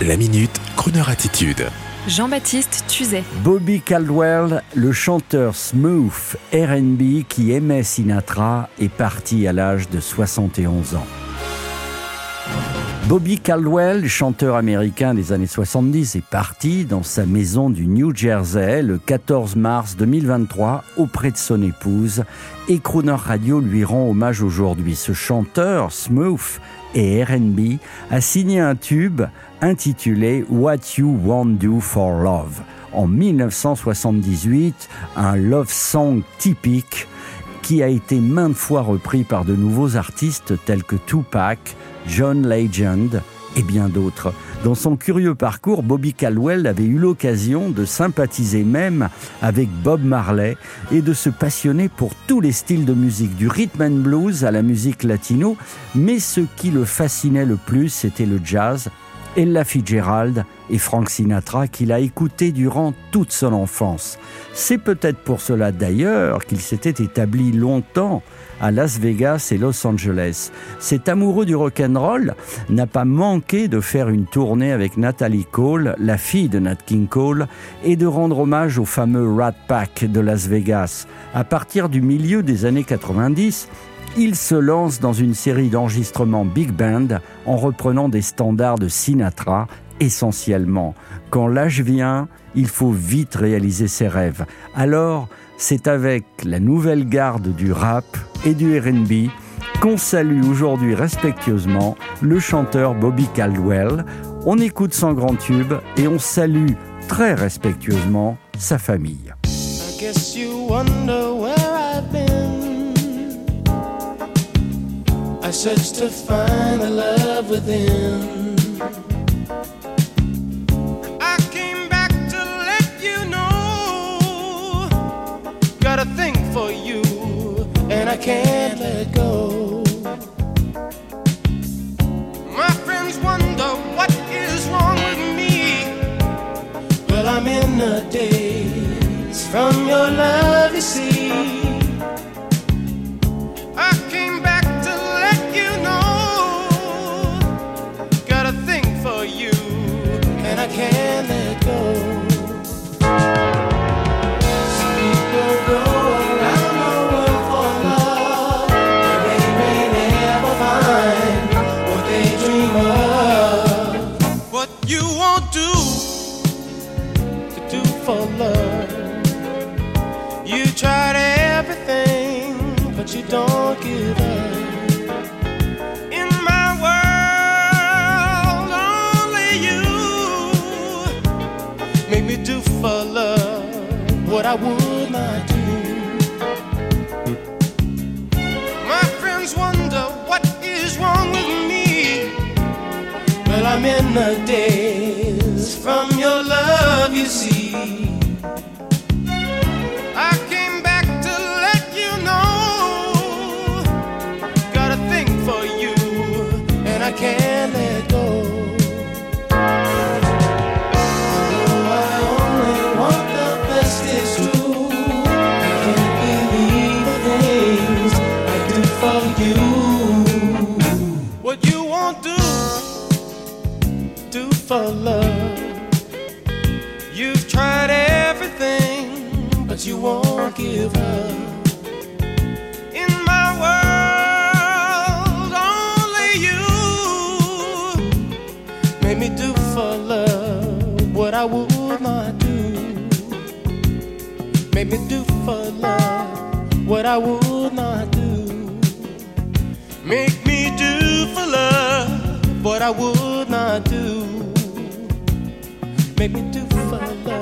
La minute, Kroneur attitude. Jean-Baptiste Tuzet. Bobby Caldwell, le chanteur smooth RB qui aimait Sinatra, est parti à l'âge de 71 ans. Bobby Caldwell, chanteur américain des années 70, est parti dans sa maison du New Jersey le 14 mars 2023 auprès de son épouse et Crooner Radio lui rend hommage aujourd'hui. Ce chanteur, smooth et RB, a signé un tube intitulé What You Won't Do for Love en 1978, un love song typique qui a été maintes fois repris par de nouveaux artistes tels que Tupac, John Legend et bien d'autres. Dans son curieux parcours, Bobby Caldwell avait eu l'occasion de sympathiser même avec Bob Marley et de se passionner pour tous les styles de musique, du rhythm and blues à la musique latino, mais ce qui le fascinait le plus, c'était le jazz, Ella Fitzgerald et Frank Sinatra qu'il a écouté durant toute son enfance. C'est peut-être pour cela d'ailleurs qu'il s'était établi longtemps à Las Vegas et Los Angeles. Cet amoureux du rock'n'roll n'a pas manqué de faire une tournée avec Natalie Cole, la fille de Nat King Cole, et de rendre hommage au fameux Rat Pack de Las Vegas. À partir du milieu des années 90, il se lance dans une série d'enregistrements big band en reprenant des standards de Sinatra essentiellement. Quand l'âge vient, il faut vite réaliser ses rêves. Alors, c'est avec la nouvelle garde du rap et du RB qu'on salue aujourd'hui respectueusement le chanteur Bobby Caldwell. On écoute son grand tube et on salue très respectueusement sa famille. I can't let go. My friends wonder what is wrong with me. Well, I'm in the daze from your love, you see. I would for love. You've tried everything, but you won't give up. In my world, only you made me do for love what I would not do. Made me do for love what I would I would not do. Make me do for love